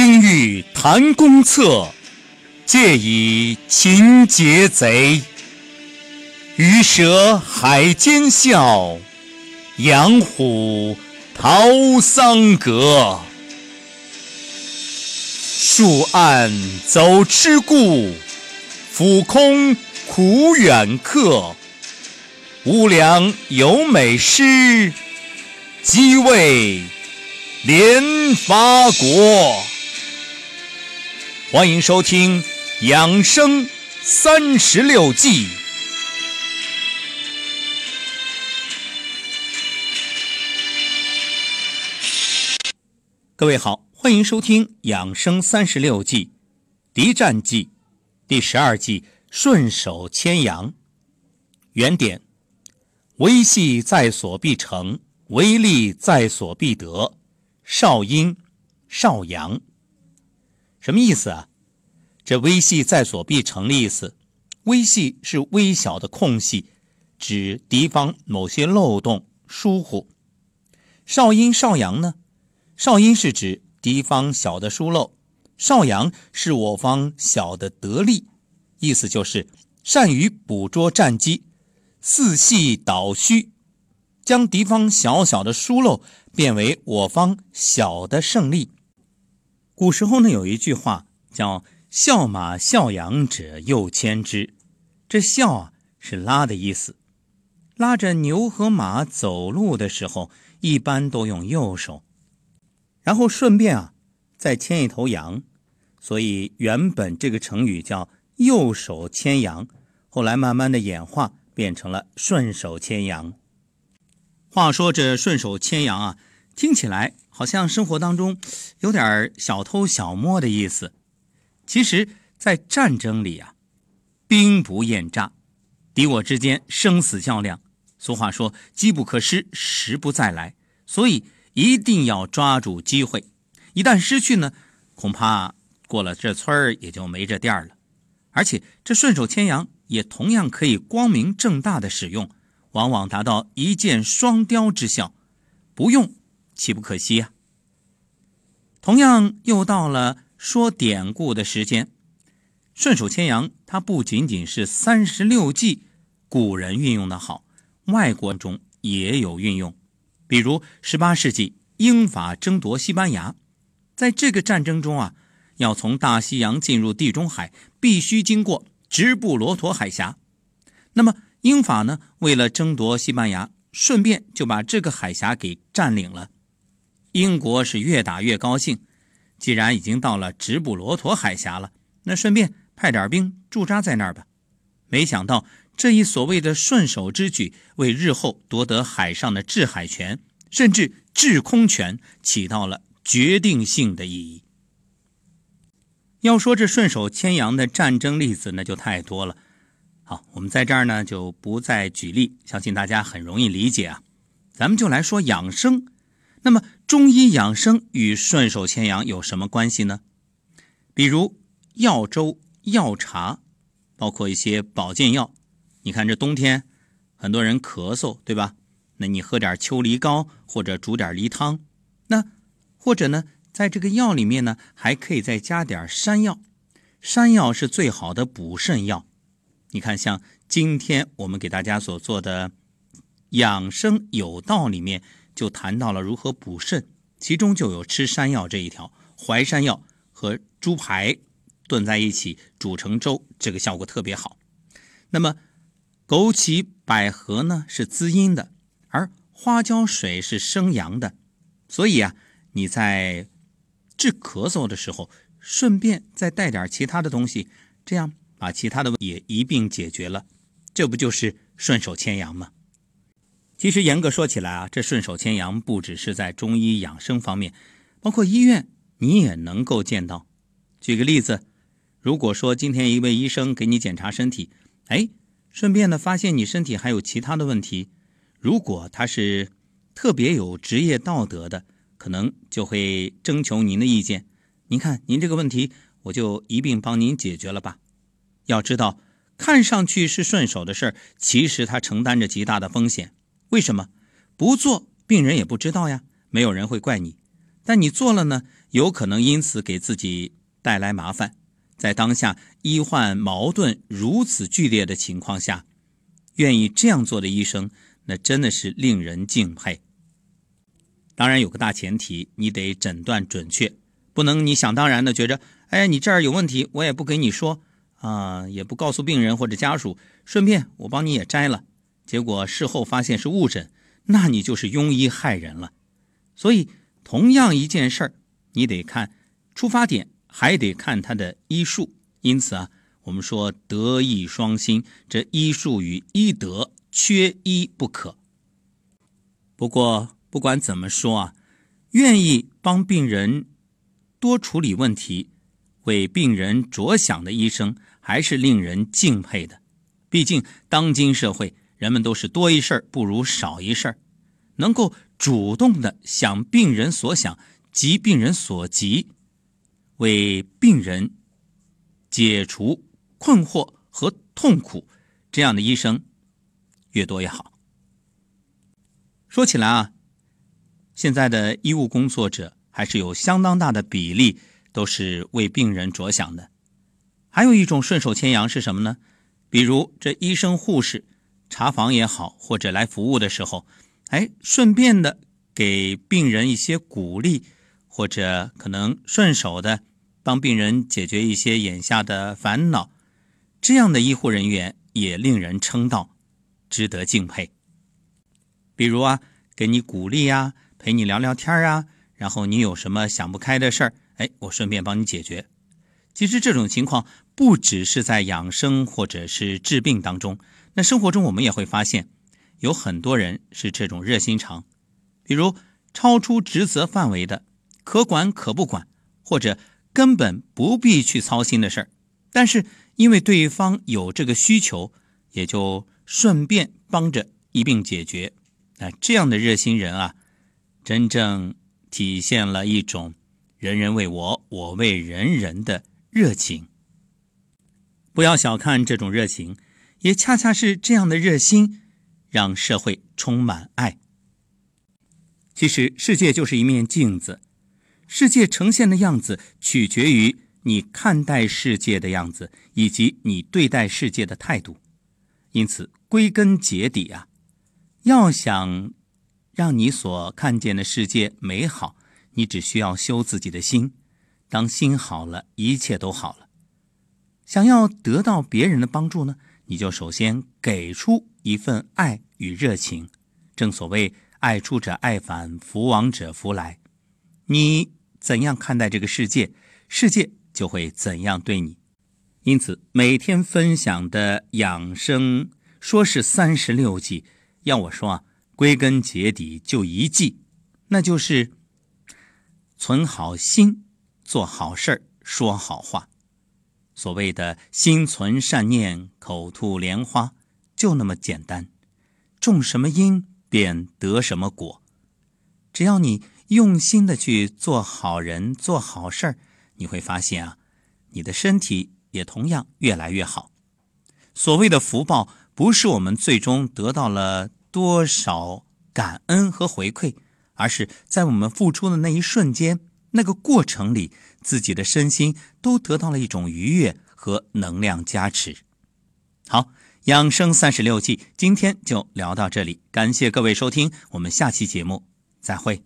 今欲谈公策，借以擒劫贼。鱼蛇海间笑，羊虎逃桑阁。树暗走痴故，俯空苦远客。无良有美诗，即为连发国。欢迎收听《养生三十六计》。各位好，欢迎收听《养生三十六计》，敌战计第十二计：顺手牵羊。原点：微细在所必成，微利在所必得。少阴、少阳，什么意思啊？这微细在所必成的意思，微细是微小的空隙，指敌方某些漏洞疏忽。少阴、少阳呢？少阴是指敌方小的疏漏，少阳是我方小的得利，意思就是善于捕捉战机，四系导虚，将敌方小小的疏漏变为我方小的胜利。古时候呢，有一句话叫“笑马笑羊者，右牵之”，这“笑”啊是拉的意思，拉着牛和马走路的时候，一般都用右手。然后顺便啊，再牵一头羊，所以原本这个成语叫“右手牵羊”，后来慢慢的演化变成了“顺手牵羊”。话说这“顺手牵羊”啊，听起来好像生活当中有点小偷小摸的意思。其实，在战争里啊，兵不厌诈，敌我之间生死较量。俗话说“机不可失，时不再来”，所以。一定要抓住机会，一旦失去呢，恐怕过了这村儿也就没这店了。而且这顺手牵羊也同样可以光明正大的使用，往往达到一箭双雕之效。不用岂不可惜呀？同样又到了说典故的时间，顺手牵羊它不仅仅是三十六计古人运用的好，外国中也有运用。比如十八世纪英法争夺西班牙，在这个战争中啊，要从大西洋进入地中海，必须经过直布罗陀海峡。那么英法呢，为了争夺西班牙，顺便就把这个海峡给占领了。英国是越打越高兴，既然已经到了直布罗陀海峡了，那顺便派点兵驻扎在那儿吧。没想到。这一所谓的顺手之举，为日后夺得海上的制海权，甚至制空权，起到了决定性的意义。要说这顺手牵羊的战争例子，那就太多了。好，我们在这儿呢就不再举例，相信大家很容易理解啊。咱们就来说养生。那么中医养生与顺手牵羊有什么关系呢？比如药粥、药茶，包括一些保健药。你看这冬天，很多人咳嗽，对吧？那你喝点秋梨膏或者煮点梨汤，那或者呢，在这个药里面呢，还可以再加点山药。山药是最好的补肾药。你看，像今天我们给大家所做的养生有道里面就谈到了如何补肾，其中就有吃山药这一条。淮山药和猪排炖在一起煮成粥，这个效果特别好。那么。枸杞、百合呢是滋阴的，而花椒水是生阳的，所以啊，你在治咳嗽的时候，顺便再带点其他的东西，这样把其他的也一并解决了，这不就是顺手牵羊吗？其实严格说起来啊，这顺手牵羊不只是在中医养生方面，包括医院你也能够见到。举个例子，如果说今天一位医生给你检查身体，哎。顺便呢，发现你身体还有其他的问题，如果他是特别有职业道德的，可能就会征求您的意见。您看，您这个问题，我就一并帮您解决了吧。要知道，看上去是顺手的事儿，其实它承担着极大的风险。为什么不做，病人也不知道呀，没有人会怪你。但你做了呢，有可能因此给自己带来麻烦。在当下医患矛盾如此剧烈的情况下，愿意这样做的医生，那真的是令人敬佩。当然有个大前提，你得诊断准确，不能你想当然的觉着，哎，你这儿有问题，我也不给你说啊，也不告诉病人或者家属，顺便我帮你也摘了，结果事后发现是误诊，那你就是庸医害人了。所以，同样一件事儿，你得看出发点。还得看他的医术，因此啊，我们说德医双馨，这医术与医德缺一不可。不过不管怎么说啊，愿意帮病人多处理问题，为病人着想的医生，还是令人敬佩的。毕竟当今社会，人们都是多一事不如少一事能够主动的想病人所想，急病人所急。为病人解除困惑和痛苦，这样的医生越多越好。说起来啊，现在的医务工作者还是有相当大的比例都是为病人着想的。还有一种顺手牵羊是什么呢？比如这医生护士查房也好，或者来服务的时候，哎，顺便的给病人一些鼓励，或者可能顺手的。帮病人解决一些眼下的烦恼，这样的医护人员也令人称道，值得敬佩。比如啊，给你鼓励呀，陪你聊聊天啊，然后你有什么想不开的事儿，哎，我顺便帮你解决。其实这种情况不只是在养生或者是治病当中，那生活中我们也会发现，有很多人是这种热心肠，比如超出职责范围的，可管可不管，或者。根本不必去操心的事儿，但是因为对方有这个需求，也就顺便帮着一并解决。那这样的热心人啊，真正体现了一种人人为我，我为人人的热情。不要小看这种热情，也恰恰是这样的热心，让社会充满爱。其实，世界就是一面镜子。世界呈现的样子取决于你看待世界的样子，以及你对待世界的态度。因此，归根结底啊，要想让你所看见的世界美好，你只需要修自己的心。当心好了，一切都好了。想要得到别人的帮助呢，你就首先给出一份爱与热情。正所谓“爱出者爱返，福往者福来”。你。怎样看待这个世界，世界就会怎样对你。因此，每天分享的养生说是三十六计，要我说啊，归根结底就一计，那就是存好心，做好事儿，说好话。所谓的心存善念，口吐莲花，就那么简单。种什么因，便得什么果。只要你。用心的去做好人、做好事儿，你会发现啊，你的身体也同样越来越好。所谓的福报，不是我们最终得到了多少感恩和回馈，而是在我们付出的那一瞬间、那个过程里，自己的身心都得到了一种愉悦和能量加持。好，养生三十六计，今天就聊到这里，感谢各位收听，我们下期节目再会。